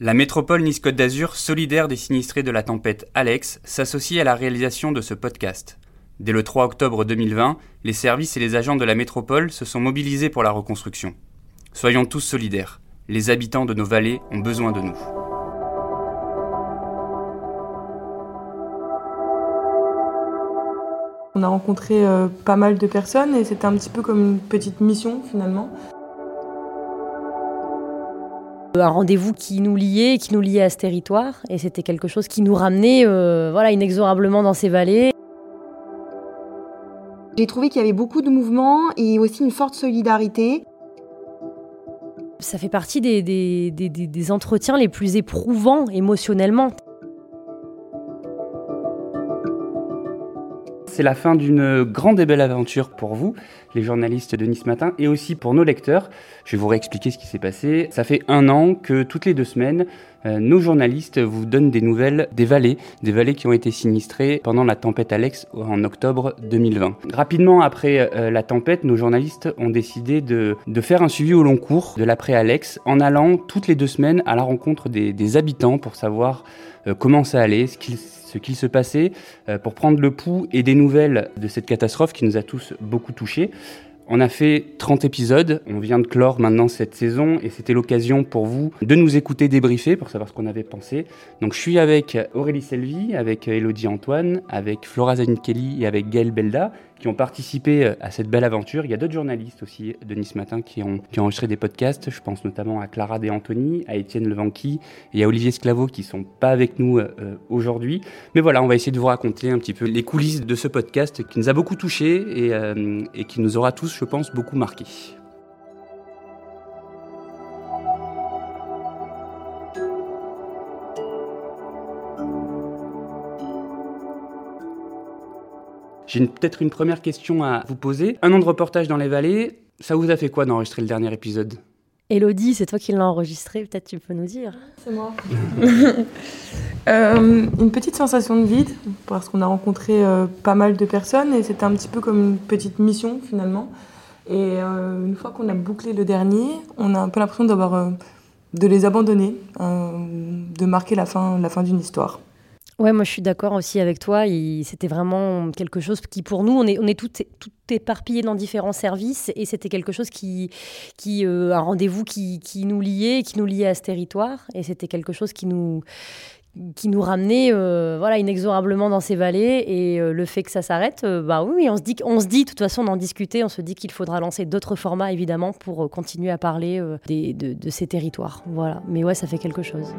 La métropole Nice-Côte d'Azur, solidaire des sinistrés de la tempête Alex, s'associe à la réalisation de ce podcast. Dès le 3 octobre 2020, les services et les agents de la métropole se sont mobilisés pour la reconstruction. Soyons tous solidaires. Les habitants de nos vallées ont besoin de nous. On a rencontré euh, pas mal de personnes et c'était un petit peu comme une petite mission finalement. Un rendez-vous qui nous liait, qui nous liait à ce territoire, et c'était quelque chose qui nous ramenait euh, voilà, inexorablement dans ces vallées. J'ai trouvé qu'il y avait beaucoup de mouvements et aussi une forte solidarité. Ça fait partie des, des, des, des entretiens les plus éprouvants émotionnellement. c'est la fin d'une grande et belle aventure pour vous, les journalistes de Nice Matin, et aussi pour nos lecteurs. Je vais vous réexpliquer ce qui s'est passé. Ça fait un an que toutes les deux semaines, euh, nos journalistes vous donnent des nouvelles des vallées, des vallées qui ont été sinistrées pendant la tempête Alex en octobre 2020. Rapidement après euh, la tempête, nos journalistes ont décidé de, de, faire un suivi au long cours de l'après Alex en allant toutes les deux semaines à la rencontre des, habitants pour savoir euh, comment ça allait, ce qu'il se passait pour prendre le pouls et des nouvelles de cette catastrophe qui nous a tous beaucoup touchés. On a fait 30 épisodes, on vient de clore maintenant cette saison et c'était l'occasion pour vous de nous écouter débriefer pour savoir ce qu'on avait pensé. Donc je suis avec Aurélie Selvi, avec Elodie Antoine, avec Flora Zanichelli et avec Gaël Belda qui ont participé euh, à cette belle aventure. Il y a d'autres journalistes aussi de Nice Matin qui ont, qui ont enregistré des podcasts. Je pense notamment à Clara De Antoni, à Étienne Levanqui et à Olivier Sclavo qui sont pas avec nous euh, aujourd'hui. Mais voilà, on va essayer de vous raconter un petit peu les coulisses de ce podcast qui nous a beaucoup touchés et, euh, et qui nous aura tous, je pense, beaucoup marqués. J'ai peut-être une première question à vous poser. Un an de reportage dans les vallées, ça vous a fait quoi d'enregistrer le dernier épisode? Elodie, c'est toi qui l'as enregistré, peut-être tu peux nous dire. C'est moi. euh, une petite sensation de vide, parce qu'on a rencontré euh, pas mal de personnes et c'était un petit peu comme une petite mission finalement. Et euh, une fois qu'on a bouclé le dernier, on a un peu l'impression d'avoir euh, de les abandonner, de marquer la fin, la fin d'une histoire. Ouais, moi je suis d'accord aussi avec toi. C'était vraiment quelque chose qui, pour nous, on est, on tout, tout éparpillés dans différents services et c'était quelque chose qui, euh, un rendez-vous qui, nous liait, qui nous liait à ce territoire et c'était quelque chose qui nous, ramenait euh, voilà inexorablement dans ces vallées et euh, le fait que ça s'arrête bah oui on se dit on se dit de toute façon d'en discuter on se dit qu'il faudra lancer d'autres formats évidemment pour continuer à parler de, de ces territoires. Voilà. Mais ouais ça fait quelque chose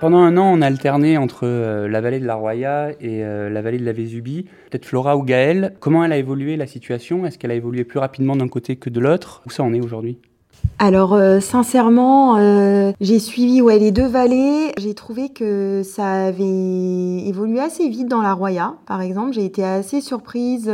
Pendant un an, on a alterné entre euh, la vallée de la Roya et euh, la vallée de la Vésubie. Peut-être Flora ou Gaëlle, comment elle a évolué la situation? Est-ce qu'elle a évolué plus rapidement d'un côté que de l'autre? Où ça en est aujourd'hui? Alors euh, sincèrement, j'ai suivi ouais, les deux vallées. J'ai trouvé que ça avait évolué assez vite dans la Roya, par exemple. J'ai été assez surprise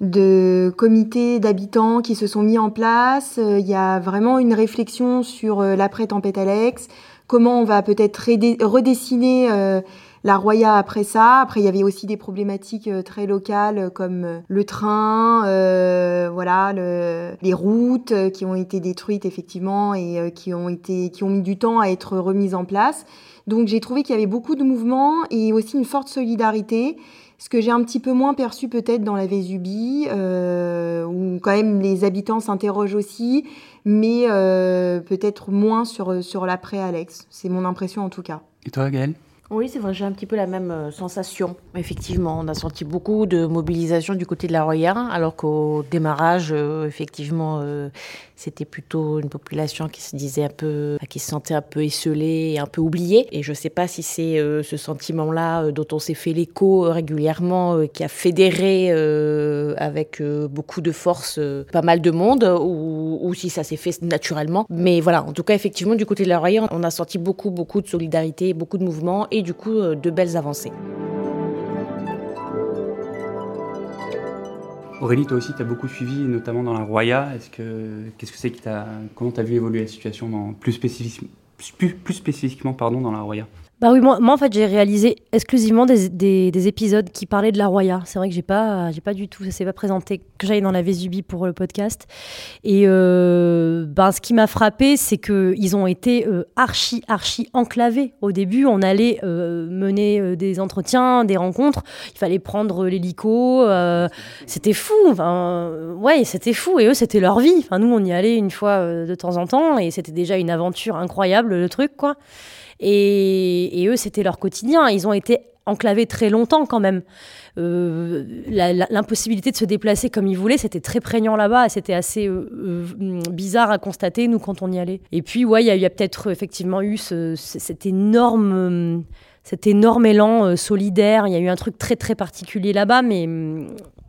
de comités d'habitants qui se sont mis en place. Il y a vraiment une réflexion sur l'après-tempête Alex, comment on va peut-être redessiner euh, la Roya après ça. Après, il y avait aussi des problématiques euh, très locales comme euh, le train, euh, voilà, le, les routes qui ont été détruites effectivement et euh, qui ont été, qui ont mis du temps à être remises en place. Donc, j'ai trouvé qu'il y avait beaucoup de mouvements et aussi une forte solidarité. Ce que j'ai un petit peu moins perçu peut-être dans la Vésubie, euh, où quand même les habitants s'interrogent aussi, mais euh, peut-être moins sur, sur l'après-Alex. C'est mon impression en tout cas. Et toi, Gaëlle? Oui, c'est vrai, j'ai un petit peu la même euh, sensation. Effectivement, on a senti beaucoup de mobilisation du côté de la Roya, alors qu'au démarrage, euh, effectivement, euh, c'était plutôt une population qui se disait un peu, qui se sentait un peu esselée et un peu oubliée. Et je ne sais pas si c'est ce sentiment-là dont on s'est fait l'écho régulièrement, qui a fédéré avec beaucoup de force pas mal de monde, ou, si ça s'est fait naturellement. Mais voilà, en tout cas, effectivement, du côté de la Roya, on a senti beaucoup, beaucoup de solidarité, beaucoup de mouvements du coup de belles avancées. Aurélie, toi aussi, tu as beaucoup suivi, notamment dans la Roya. Est-ce que, qu'est-ce que c'est qui t'a, comment tu as vu évoluer la situation dans, plus, spécifiquement, plus spécifiquement pardon, dans la Roya? Bah oui, moi, en fait j'ai réalisé exclusivement des, des, des, épisodes qui parlaient de la Roya. C'est vrai que j'ai pas, j'ai pas du tout, ça s'est pas présenté que j'aille dans la Vésubie pour le podcast. Et euh, ben, ce qui m'a frappé, c'est que ils ont été euh, archi archi enclavés. Au début, on allait euh, mener euh, des entretiens, des rencontres. Il fallait prendre l'hélico. C'était fou. Enfin, ouais, c'était fou. Et eux, c'était leur vie. Enfin, nous, on y allait une fois de temps en temps, et c'était déjà une aventure incroyable le truc, quoi. Et, eux, c'était leur quotidien. Ils ont été enclavés très longtemps quand même. Euh, L'impossibilité de se déplacer comme ils voulaient, c'était très prégnant là-bas c'était assez euh, euh, bizarre à constater, nous, quand on y allait. Et puis, ouais, il y, a, peut-être effectivement eu ce, cet énorme... Cet énorme élan solidaire, il y a eu un truc très très particulier là-bas, mais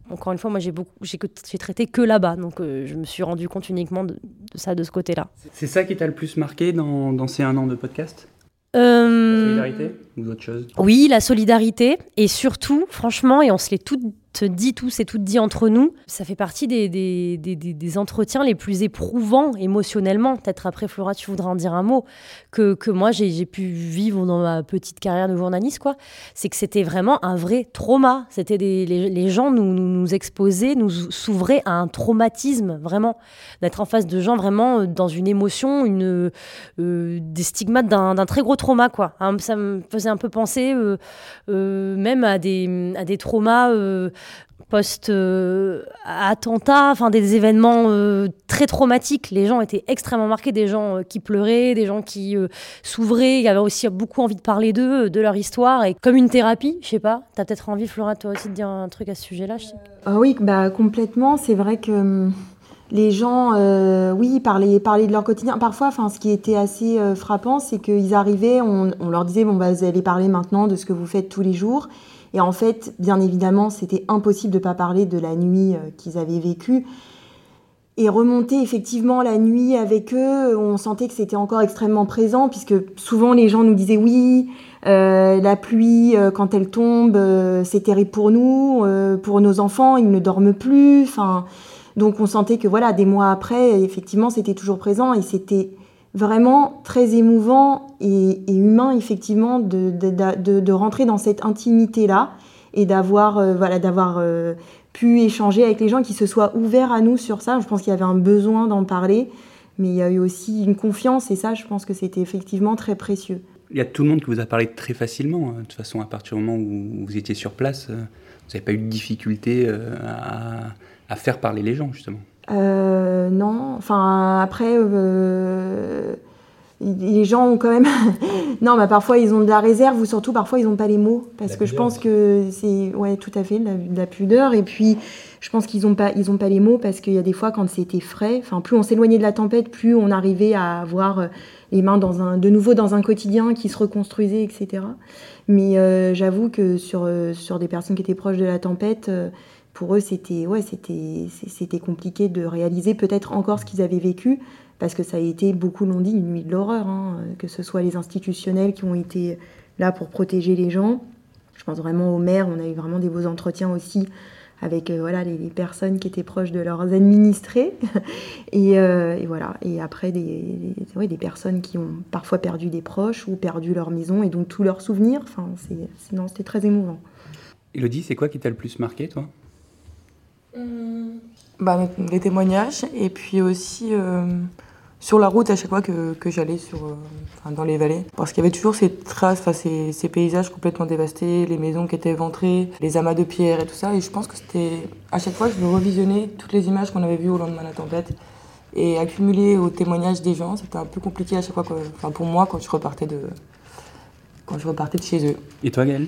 encore une fois, moi j'ai beaucoup, j'ai traité que là-bas, donc je me suis rendu compte uniquement de, ça de ce côté-là. C'est ça qui t'a le plus marqué dans ces un an de podcast? Euh... La solidarité ou d'autres choses? Oui, la solidarité. Et surtout, franchement, et on se l'est toutes dit tous et toutes dit entre nous, ça fait partie des, des, des, entretiens les plus éprouvants émotionnellement. Peut-être après, Flora, tu voudrais en dire un mot, que, que moi j'ai pu vivre dans ma petite carrière de journaliste, quoi. C'est que c'était vraiment un vrai trauma. C'était les, les, gens nous, nous, exposaient, nous s'ouvraient à un traumatisme, vraiment. D'être en face de gens vraiment dans une émotion, une, euh, des stigmates d'un très gros trauma, quoi. Hein, ça me faisait un peu penser euh, euh, même à des, à des traumas euh, post-attentat, enfin des événements euh, très traumatiques. Les gens étaient extrêmement marqués, des gens euh, qui pleuraient, des gens qui euh, s'ouvraient, il y avait aussi beaucoup envie de parler d'eux, de leur histoire, et comme une thérapie, je sais pas. T'as peut-être envie, Flora, toi aussi de dire un truc à ce sujet-là. Ah oui, bah complètement. C'est vrai que les gens, euh, oui, parlaient, parlaient de leur quotidien. Parfois, enfin, ce qui était assez euh, frappant, c'est qu'ils arrivaient, on, on, leur disait, bon, bah, vous allez parler maintenant de ce que vous faites tous les jours. Et en fait, bien évidemment, c'était impossible de ne pas parler de la nuit euh, qu'ils avaient vécue. Et remonter effectivement la nuit avec eux, on sentait que c'était encore extrêmement présent, puisque souvent les gens nous disaient oui, euh, la pluie, euh, quand elle tombe, c'est terrible pour nous, pour nos enfants, ils ne dorment plus. Enfin, donc on sentait que voilà, des mois après, effectivement, c'était toujours présent et c'était vraiment très émouvant et, humain effectivement de, de, de, rentrer dans cette intimité là et d'avoir euh, voilà d'avoir euh, pu échanger avec les gens qui se soient ouverts à nous sur ça. Je pense qu'il y avait un besoin d'en parler mais il y a eu aussi une confiance et ça je pense que c'était effectivement très précieux. Il y a tout le monde qui vous a parlé très facilement de toute façon à partir du moment où vous étiez sur place vous n'avez pas eu de difficulté euh, à, à faire parler les gens justement euh, non, enfin après, euh, les gens ont quand même. non, mais parfois ils ont de la réserve ou surtout parfois ils n'ont pas les mots parce la que pudeur. je pense que c'est ouais tout à fait de la, de la, pudeur et puis je pense qu'ils n'ont pas ils ont pas les mots parce qu'il y a des fois quand c'était frais, enfin plus on s'éloignait de la tempête, plus on arrivait à avoir les mains dans un de nouveau dans un quotidien qui se reconstruisait etc. Mais euh, j'avoue que sur sur des personnes qui étaient proches de la tempête pour eux, c'était ouais, c'était compliqué de réaliser peut-être encore ce qu'ils avaient vécu parce que ça a été beaucoup l'ont dit une nuit de l'horreur, hein, que ce soit les institutionnels qui ont été là pour protéger les gens. Je pense vraiment aux maires, on a eu vraiment des beaux entretiens aussi avec euh, voilà les, personnes qui étaient proches de leurs administrés et, euh, et voilà et après des, des, des personnes qui ont parfois perdu des proches ou perdu leur maison et donc tous leurs souvenirs. Enfin, c'était très émouvant. Elodie, c'est quoi qui t'a le plus marqué, toi? Bah, les témoignages et puis aussi euh, sur la route à chaque fois que, que j'allais sur euh, dans les vallées. Parce qu'il y avait toujours ces traces ces, ces, paysages complètement dévastés les maisons qui étaient éventrées les amas de pierres et tout ça. Et je pense que c'était à chaque fois je me revisionnais toutes les images qu'on avait vues au lendemain de la tempête et accumuler au témoignage des gens. C'était un peu compliqué à chaque fois enfin pour moi quand je repartais de quand je repartais de chez eux. Et toi Gaëlle?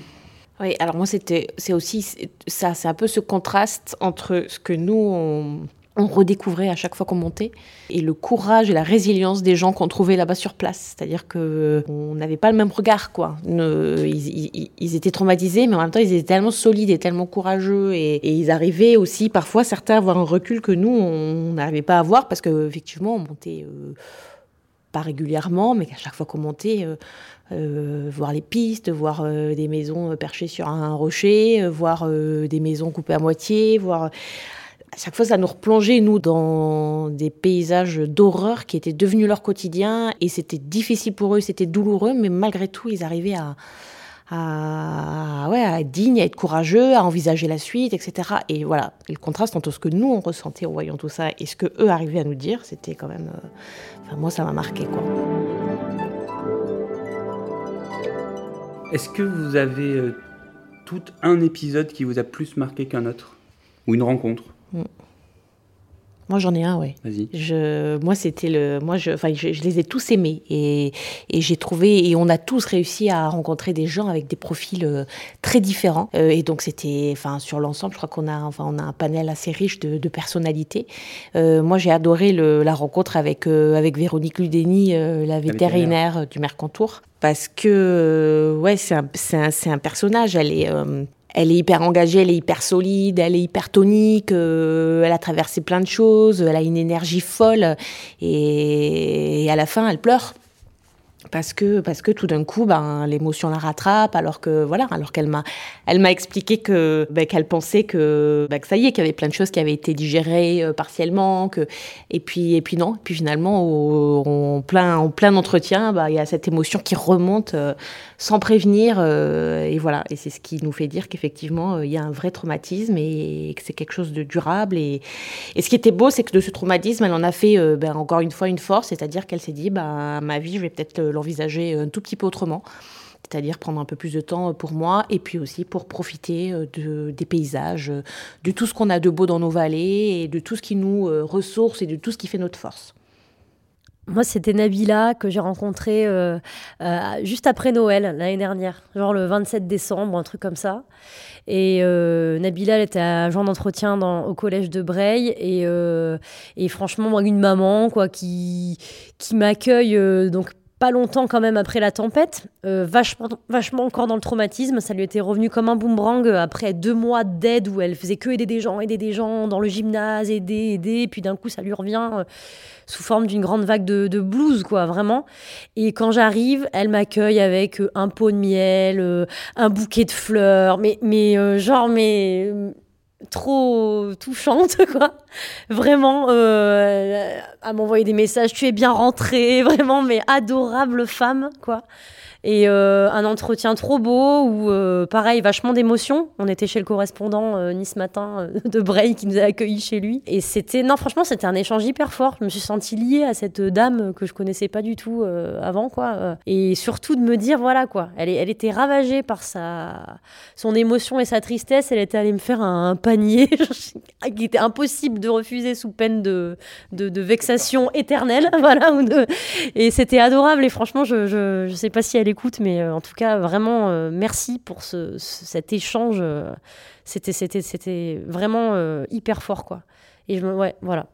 Oui, alors moi, c'était, c'est aussi ça, c'est un peu ce contraste entre ce que nous, on, on redécouvrait à chaque fois qu'on montait et le courage et la résilience des gens qu'on trouvait là-bas sur place. C'est-à-dire qu'on n'avait pas le même regard, quoi. Ils, étaient traumatisés, mais en même temps, ils étaient tellement solides et tellement courageux et, ils arrivaient aussi, parfois, certains à avoir un recul que nous, on n'arrivait pas à avoir parce qu'effectivement, on montait... Euh, pas régulièrement, mais qu'à chaque fois qu'on montait, euh, euh, voir les pistes, voir euh, des maisons perchées sur un rocher, voir des maisons coupées à moitié, voir à chaque fois, ça nous replongeait, nous, dans des paysages d'horreur qui étaient devenus leur quotidien. Et c'était difficile pour eux, c'était douloureux, mais malgré tout, ils arrivaient à, à, ouais, être dignes, à être courageux, à envisager la suite, etc. Et voilà, le contraste entre ce que nous, on ressentait en voyant tout ça et ce que eux arrivaient à nous dire, c'était quand même... Euh, enfin, moi, ça m'a marqué, quoi. Est-ce que vous avez euh, tout un épisode qui vous a plus marqué qu'un autre? Ou une rencontre? Moi, j'en ai un, oui. Vas-y. Je, moi, c'était le, moi, je, enfin, je, les ai tous aimés et, et j'ai trouvé et on a tous réussi à rencontrer des gens avec des profils euh, très différents. Euh, et donc, c'était, enfin, sur l'ensemble, je crois qu'on a, enfin, on a un panel assez riche de, de personnalités. Euh, moi, j'ai adoré le, la rencontre avec avec Véronique Ludeni, la vétérinaire du Mercantour, parce que, ouais, c'est un, un, un, personnage. Elle est elle est hyper engagée, elle est hyper solide, elle est hyper tonique, euh, elle a traversé plein de choses, elle a une énergie folle et à la fin elle pleure parce que parce que tout d'un coup ben l'émotion la rattrape alors que voilà alors qu'elle m'a elle m'a expliqué que ben, qu'elle pensait que, ben, que ça y est qu'il y avait plein de choses qui avaient été digérées euh, partiellement que et puis et puis non puis finalement en plein en plein entretien ben, il y a cette émotion qui remonte euh, sans prévenir euh, et voilà. Et c'est ce qui nous fait dire qu'effectivement il y a un vrai traumatisme et, que c'est quelque chose de durable. Et, et ce qui était beau c'est que de ce traumatisme elle en a fait ben, encore une fois une force. C'est-à-dire qu'elle s'est dit ben ma vie je vais peut-être envisager un tout petit peu autrement c'est-à-dire prendre un peu plus de temps pour moi et puis aussi pour profiter euh, de, des paysages, euh, de tout ce qu'on a de beau dans nos vallées et de tout ce qui nous euh, ressource et de tout ce qui fait notre force. Moi, c'était Nabila que j'ai rencontré juste après Noël l'année dernière, genre le 27 décembre, un truc comme ça. Et Nabila, elle était agent d'entretien au collège de Breil. Et, et franchement, moi, une maman quoi, qui, qui m'accueille donc pas longtemps quand même après la tempête, euh, vachement, vachement encore dans le traumatisme. Ça lui était revenu comme un boomerang euh, après deux mois d'aide où elle faisait que aider des gens, aider des gens dans le gymnase, aider, aider. Et puis d'un coup, ça lui revient euh, sous forme d'une grande vague de, de, blues, quoi, vraiment. Et quand j'arrive, elle m'accueille avec un pot de miel, un bouquet de fleurs, mais, mais genre, mais trop touchante, quoi. Vraiment, euh, à m'envoyer des messages, tu es bien rentrée, vraiment, mais adorable femme, quoi. Et euh, un entretien trop beau où, euh, pareil, vachement d'émotions. On était chez le correspondant euh, Nice Matin de Bray qui nous a accueillis chez lui. Et c'était, non, franchement, c'était un échange hyper fort. Je me suis sentie liée à cette dame que je connaissais pas du tout avant, quoi. Et surtout de me dire, voilà, quoi. Elle, elle était ravagée par sa, son émotion et sa tristesse. Elle était allée me faire un, panier qui était impossible de refuser sous peine de, de, vexation éternelle, voilà. Et c'était adorable. Et franchement, je, je, je sais pas si elle est écoute, mais euh, en tout cas, vraiment, euh, merci pour ce, cet échange. Euh, c'était, c'était, c'était vraiment hyper fort, quoi. Et je me, ouais, voilà.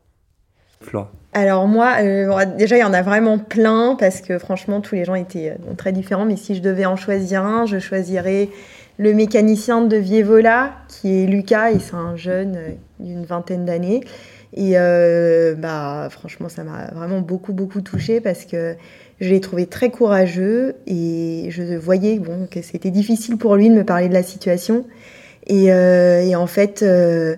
Alors moi, déjà il y en a vraiment plein parce que franchement tous les gens étaient très différents. Mais si je devais en choisir un, je choisirais le mécanicien de Vievola qui est Lucas et c'est un jeune d'une vingtaine d'années. Et bah franchement ça m'a vraiment beaucoup beaucoup touché parce que je l'ai trouvé très courageux et je voyais bon, que c'était difficile pour lui de me parler de la situation. Et, euh, en fait, euh,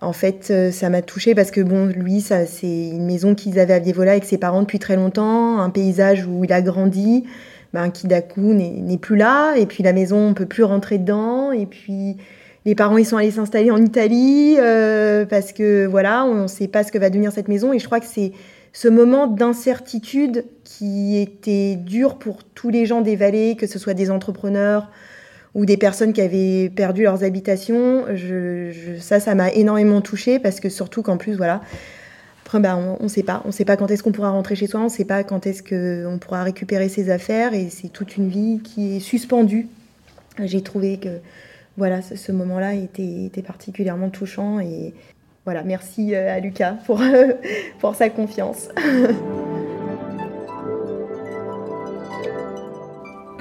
en fait euh, ça m'a touchée parce que bon, lui, ça, c'est une maison qu'ils avaient à Vievola avec ses parents depuis très longtemps, un paysage où il a grandi, ben, qui d'un coup n'est plus là. Et puis la maison, on peut plus rentrer dedans. Et puis les parents, ils sont allés s'installer en Italie parce que voilà, on ne sait pas ce que va devenir cette maison. Et je crois que c'est ce moment d'incertitude qui était dur pour tous les gens des vallées, que ce soit des entrepreneurs ou des personnes qui avaient perdu leurs habitations. Je, ça, ça m'a énormément touchée parce que surtout qu'en plus, voilà, bah, on ne sait pas. On ne sait pas quand est-ce qu'on pourra rentrer chez soi, on ne sait pas quand est-ce qu'on pourra récupérer ses affaires et c'est toute une vie qui est suspendue. J'ai trouvé que voilà, ce, moment-là était, était, particulièrement touchant et, voilà, merci euh, à Lucas pour, pour sa confiance.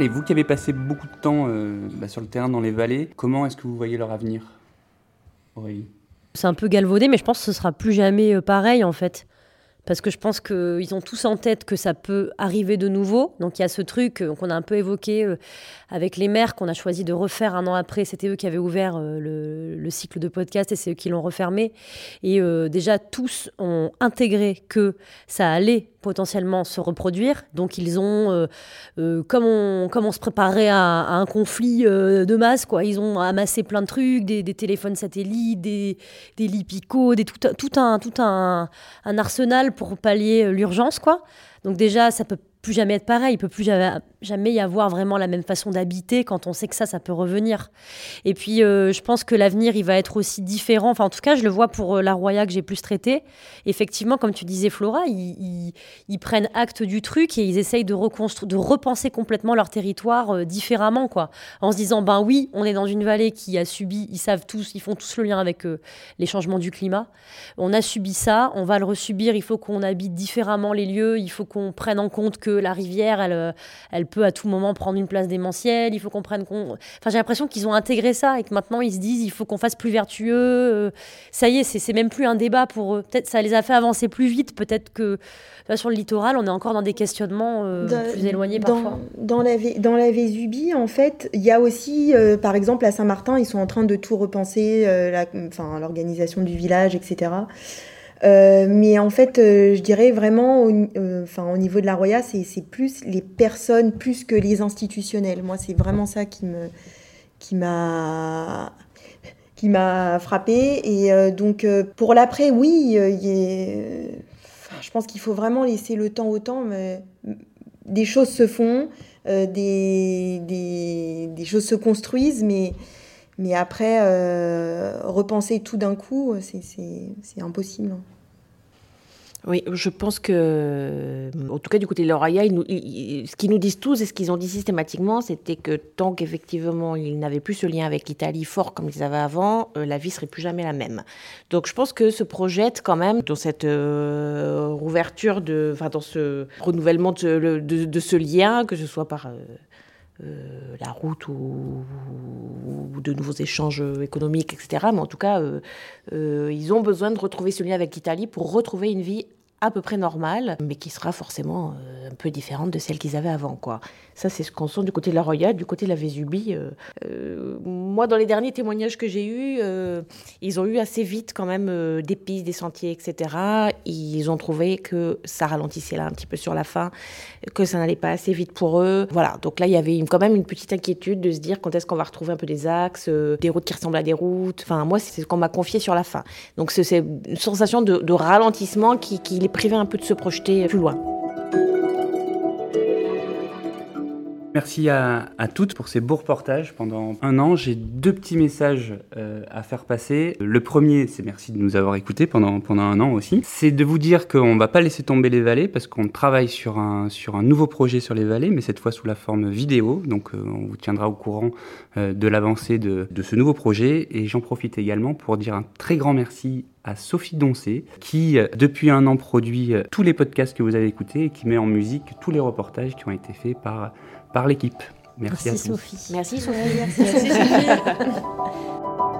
Et vous qui avez passé beaucoup de temps euh, bah, sur le terrain dans les vallées, comment est-ce que vous voyez leur avenir Aurélie? C'est un peu galvaudé, mais je pense que ce sera plus jamais euh, pareil en fait. Parce que je pense qu'ils ont tous en tête que ça peut arriver de nouveau. Donc il y a ce truc qu'on a un peu évoqué avec les maires qu'on a choisi de refaire un an après. C'était eux qui avaient ouvert le, le, cycle de podcast et c'est eux qui l'ont refermé. Et déjà, tous ont intégré que ça allait potentiellement se reproduire. Donc ils ont, euh, euh, comme, on, comme on se préparait à, un conflit euh, de masse, quoi. ils ont amassé plein de trucs, des, téléphones satellites, des, des des, tout, tout, un, tout un, un arsenal pour pallier l'urgence. quoi. Donc déjà, ça peut plus jamais être pareil. Il peut plus jamais y avoir vraiment la même façon d'habiter quand on sait que ça, ça peut revenir. Et puis, euh, je pense que l'avenir, il va être aussi différent. Enfin, en tout cas, je le vois pour euh, la Roya que j'ai plus traité. Effectivement, comme tu disais, Flora, ils, prennent acte du truc et ils essayent de de repenser complètement leur territoire euh, différemment, quoi. En se disant, ben oui, on est dans une vallée qui a subi, ils savent tous, ils font tous le lien avec les changements du climat. On a subi ça, on va le resubir. Il faut qu'on habite différemment les lieux. Il faut qu'on prenne en compte que la rivière, elle, elle peut à tout moment prendre une place démentielle. Il faut qu'on prenne. Enfin, j'ai l'impression qu'ils ont intégré ça et que maintenant ils se disent il faut qu'on fasse plus vertueux. Euh, ça y est, c'est même plus un débat pour eux. Peut-être ça les a fait avancer plus vite. Peut-être que sur le littoral, on est encore dans des questionnements euh, plus éloignés parfois. Dans la, dans Vésubie, en fait, il y a aussi, par exemple, à Saint-Martin, ils sont en train de tout repenser, l'organisation du village, etc. Euh, mais en fait, euh, je dirais vraiment, au, euh, au niveau de la Roya, c'est plus les personnes plus que les institutionnels. Moi, c'est vraiment ça qui me, qui m'a, qui m'a frappé. Et donc, pour l'après, oui, je pense qu'il faut vraiment laisser le temps au temps. Mais des choses se font, des, des, des, choses se construisent, mais mais après, repenser tout d'un coup, c'est impossible. Oui, je pense que, en tout cas du côté de l'Oraya, ce qu'ils nous disent tous et ce qu'ils ont dit systématiquement, c'était que tant qu'effectivement ils n'avaient plus ce lien avec l'Italie fort comme ils avaient avant, euh, la vie serait plus jamais la même. Donc je pense que se projette quand même dans cette euh, rouverture, de, dans ce renouvellement de, ce lien, que ce soit par euh, la route ou, de nouveaux échanges économiques, etc. Mais en tout cas, ils ont besoin de retrouver ce lien avec l'Italie pour retrouver une vie à peu près normale, mais qui sera forcément euh, un peu différente de celle qu'ils avaient avant. Quoi. Ça, c'est ce qu'on sent du côté de la Roya, du côté de la Vésubie. Euh, euh, moi, dans les derniers témoignages que j'ai eus, ils ont eu assez vite quand même des pistes, des sentiers, etc. Ils ont trouvé que ça ralentissait là un petit peu sur la fin, que ça n'allait pas assez vite pour eux. Voilà, donc là, il y avait quand même une petite inquiétude de se dire quand est-ce qu'on va retrouver un peu des axes, des routes qui ressemblent à des routes. Enfin, moi, c'est ce qu'on m'a confié sur la fin. Donc, c'est une sensation de, ralentissement qui, qui les privé un peu de se projeter plus loin. Merci à, toutes pour ces beaux reportages pendant un an. J'ai deux petits messages euh, à faire passer. Le premier, c'est merci de nous avoir écoutés pendant, pendant un an aussi. C'est de vous dire qu'on ne va pas laisser tomber les vallées parce qu'on travaille sur un, sur un nouveau projet sur les vallées, mais cette fois sous la forme vidéo. Donc euh, on vous tiendra au courant euh, de l'avancée de, de ce nouveau projet. Et j'en profite également pour dire un très grand merci à Sophie Doncé, qui depuis un an produit tous les podcasts que vous avez écoutés et qui met en musique tous les reportages qui ont été faits par par l'équipe. Merci, à Sophie. Merci Sophie. Merci Sophie.